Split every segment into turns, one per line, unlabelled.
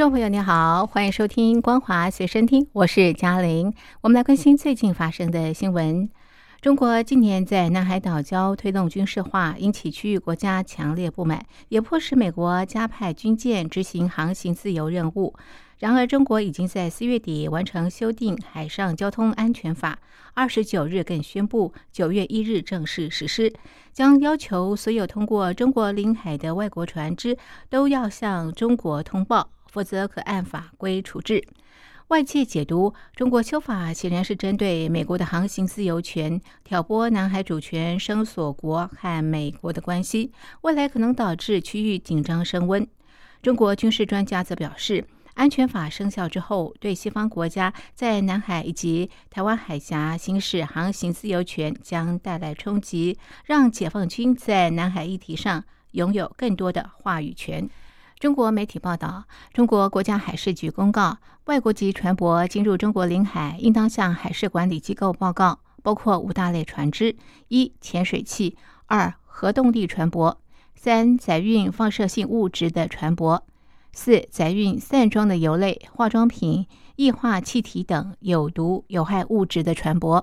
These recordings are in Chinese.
众朋友，你好，欢迎收听《光华随身听》，我是嘉玲。我们来关心最近发生的新闻。中国近年在南海岛礁推动军事化，引起区域国家强烈不满，也迫使美国加派军舰执行航行自由任务。然而，中国已经在四月底完成修订《海上交通安全法》，二十九日更宣布九月一日正式实施，将要求所有通过中国领海的外国船只都要向中国通报。否则可按法规处置。外界解读，中国修法显然是针对美国的航行自由权，挑拨南海主权声索国和美国的关系，未来可能导致区域紧张升温。中国军事专家则表示，安全法生效之后，对西方国家在南海以及台湾海峡行使航行自由权将带来冲击，让解放军在南海议题上拥有更多的话语权。中国媒体报道，中国国家海事局公告，外国籍船舶进入中国领海，应当向海事管理机构报告，包括五大类船只：一、潜水器；二、核动力船舶；三、载运放射性物质的船舶；四、载运散装的油类、化妆品、液化气体等有毒有害物质的船舶；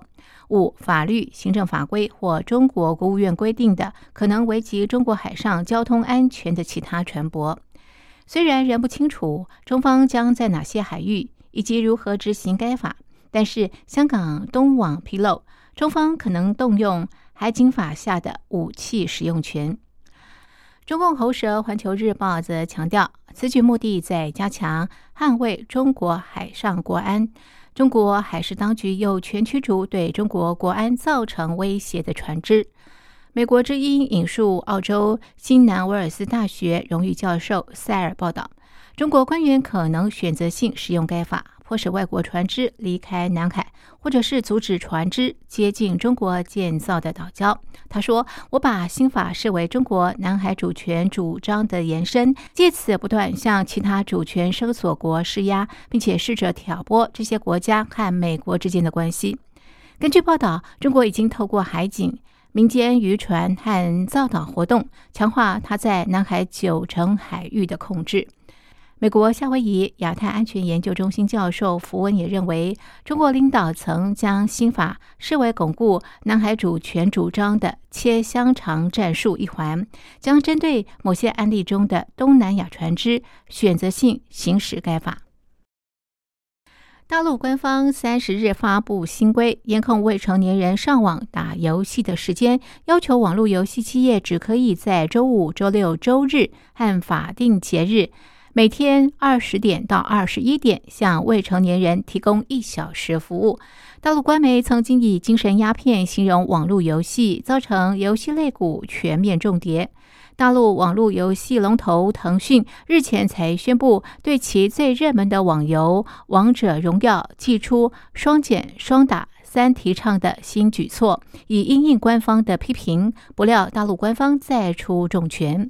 五、法律、行政法规或中国国务院规定的可能危及中国海上交通安全的其他船舶。虽然仍不清楚中方将在哪些海域以及如何执行该法，但是香港东网披露，中方可能动用海警法下的武器使用权。中共喉舌《环球日报》则强调，此举目的在加强捍卫中国海上国安。中国海事当局有权驱逐对中国国安造成威胁的船只。美国之音引述澳洲新南威尔斯大学荣誉教授塞尔报道，中国官员可能选择性使用该法，迫使外国船只离开南海，或者是阻止船只接近中国建造的岛礁。他说：“我把新法视为中国南海主权主张的延伸，借此不断向其他主权声索国施压，并且试着挑拨这些国家和美国之间的关系。”根据报道，中国已经透过海警。民间渔船和造岛活动，强化它在南海九成海域的控制。美国夏威夷亚太安全研究中心教授福文也认为，中国领导层将新法视为巩固南海主权主张的切香肠战术一环，将针对某些案例中的东南亚船只选择性行使该法。大陆官方三十日发布新规，严控未成年人上网打游戏的时间，要求网络游戏企业只可以在周五、周六、周日和法定节日每天二十点到二十一点向未成年人提供一小时服务。大陆官媒曾经以“精神鸦片”形容网络游戏，造成游戏类股全面重跌。大陆网络游戏龙头腾讯日前才宣布，对其最热门的网游《王者荣耀》祭出双减双打三提倡的新举措，以应应官方的批评。不料，大陆官方再出重拳。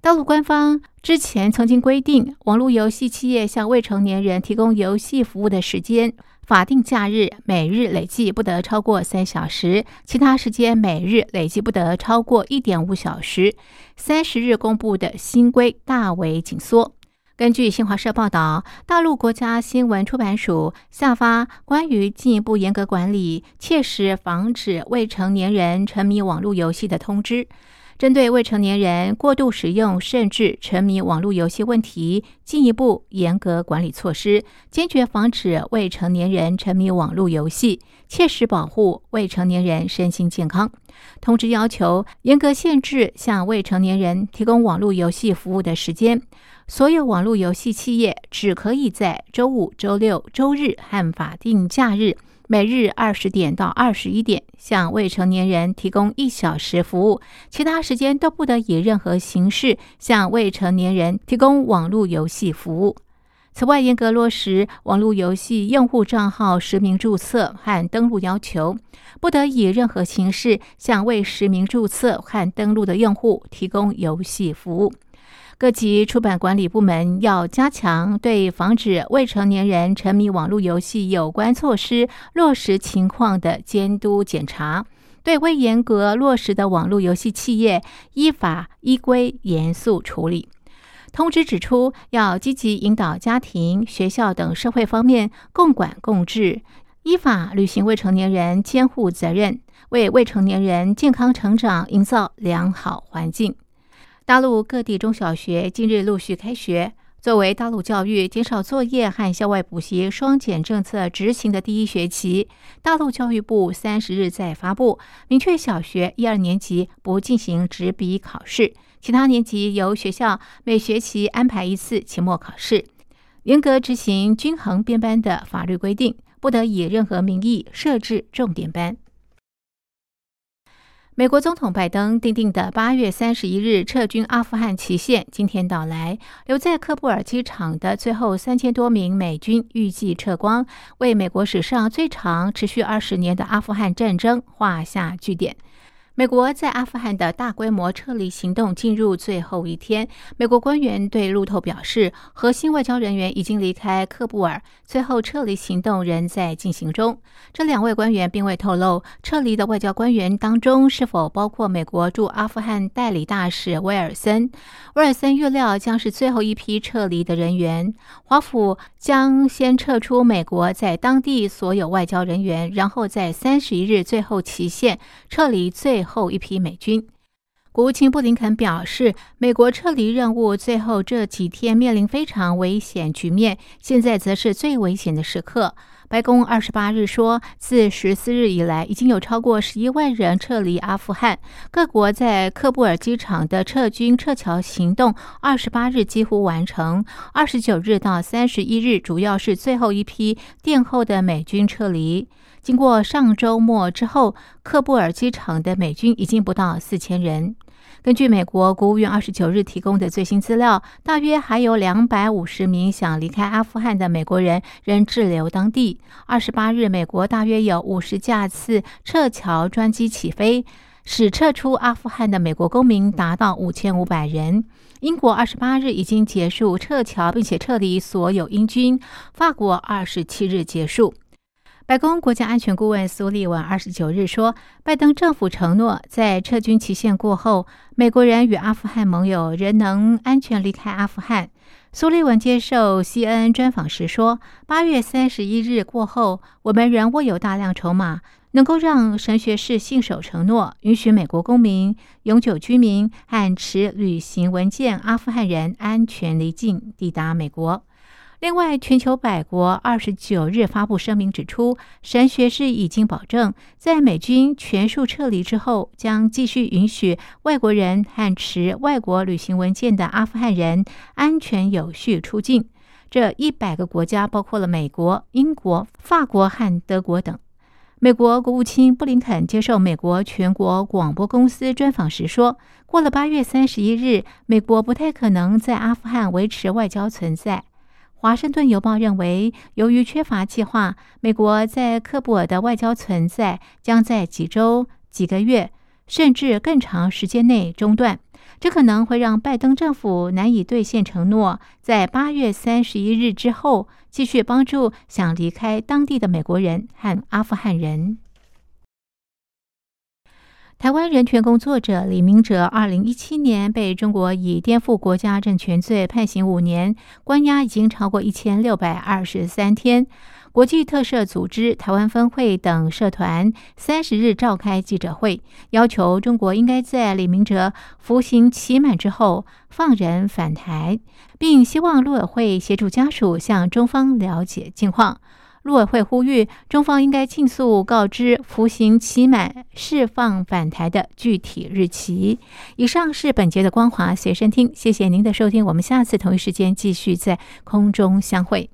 大陆官方之前曾经规定，网络游戏企业向未成年人提供游戏服务的时间。法定假日每日累计不得超过三小时，其他时间每日累计不得超过一点五小时。三十日公布的新规大为紧缩。根据新华社报道，大陆国家新闻出版署下发关于进一步严格管理、切实防止未成年人沉迷网络游戏的通知。针对未成年人过度使用甚至沉迷网络游戏问题，进一步严格管理措施，坚决防止未成年人沉迷网络游戏，切实保护未成年人身心健康。通知要求严格限制向未成年人提供网络游戏服务的时间，所有网络游戏企业只可以在周五、周六、周日和法定假日。每日二十点到二十一点向未成年人提供一小时服务，其他时间都不得以任何形式向未成年人提供网络游戏服务。此外，严格落实网络游戏用户账号实名注册和登录要求，不得以任何形式向未实名注册和登录的用户提供游戏服务。各级出版管理部门要加强对防止未成年人沉迷网络游戏有关措施落实情况的监督检查，对未严格落实的网络游戏企业依法依规严肃处理。通知指出，要积极引导家庭、学校等社会方面共管共治，依法履行未成年人监护责任，为未成年人健康成长营造良好环境。大陆各地中小学近日陆续开学。作为大陆教育减少作业和校外补习双减政策执行的第一学期，大陆教育部三十日再发布，明确小学一二年级不进行纸笔考试，其他年级由学校每学期安排一次期末考试，严格执行均衡编班的法律规定，不得以任何名义设置重点班。美国总统拜登订定的八月三十一日撤军阿富汗期限今天到来，留在喀布尔机场的最后三千多名美军预计撤光，为美国史上最长、持续二十年的阿富汗战争画下句点。美国在阿富汗的大规模撤离行动进入最后一天。美国官员对路透表示，核心外交人员已经离开喀布尔，最后撤离行动仍在进行中。这两位官员并未透露撤离的外交官员当中是否包括美国驻阿富汗代理大使威尔森。威尔森预料将是最后一批撤离的人员。华府将先撤出美国在当地所有外交人员，然后在三十一日最后期限撤离最。后一批美军，国务卿布林肯表示，美国撤离任务最后这几天面临非常危险局面，现在则是最危险的时刻。白宫二十八日说，自十四日以来，已经有超过十一万人撤离阿富汗。各国在喀布尔机场的撤军撤侨行动，二十八日几乎完成。二十九日到三十一日，主要是最后一批殿后的美军撤离。经过上周末之后，喀布尔机场的美军已经不到四千人。根据美国国务院二十九日提供的最新资料，大约还有两百五十名想离开阿富汗的美国人仍滞留当地。二十八日，美国大约有五十架次撤侨专机起飞，使撤出阿富汗的美国公民达到五千五百人。英国二十八日已经结束撤侨，并且撤离所有英军。法国二十七日结束。白宫国家安全顾问苏利文二十九日说，拜登政府承诺，在撤军期限过后，美国人与阿富汗盟友仍能安全离开阿富汗。苏利文接受 CNN 专访时说，八月三十一日过后，我们仍握有大量筹码，能够让神学士信守承诺，允许美国公民、永久居民和持旅行文件阿富汗人安全离境抵达美国。另外，全球百国二十九日发布声明，指出神学士已经保证，在美军全数撤离之后，将继续允许外国人和持外国旅行文件的阿富汗人安全有序出境。这一百个国家包括了美国、英国、法国和德国等。美国国务卿布林肯接受美国全国广播公司专访时说：“过了八月三十一日，美国不太可能在阿富汗维持外交存在。”华盛顿邮报认为，由于缺乏计划，美国在喀布尔的外交存在将在几周、几个月，甚至更长时间内中断。这可能会让拜登政府难以兑现承诺，在八月三十一日之后继续帮助想离开当地的美国人和阿富汗人。台湾人权工作者李明哲，二零一七年被中国以颠覆国家政权罪判刑五年，关押已经超过一千六百二十三天。国际特赦组织台湾分会等社团三十日召开记者会，要求中国应该在李明哲服刑期满之后放人返台，并希望陆委会协助家属向中方了解近况。陆委会呼吁中方应该尽速告知服刑期满释放返台的具体日期。以上是本节的光华随身听，谢谢您的收听，我们下次同一时间继续在空中相会。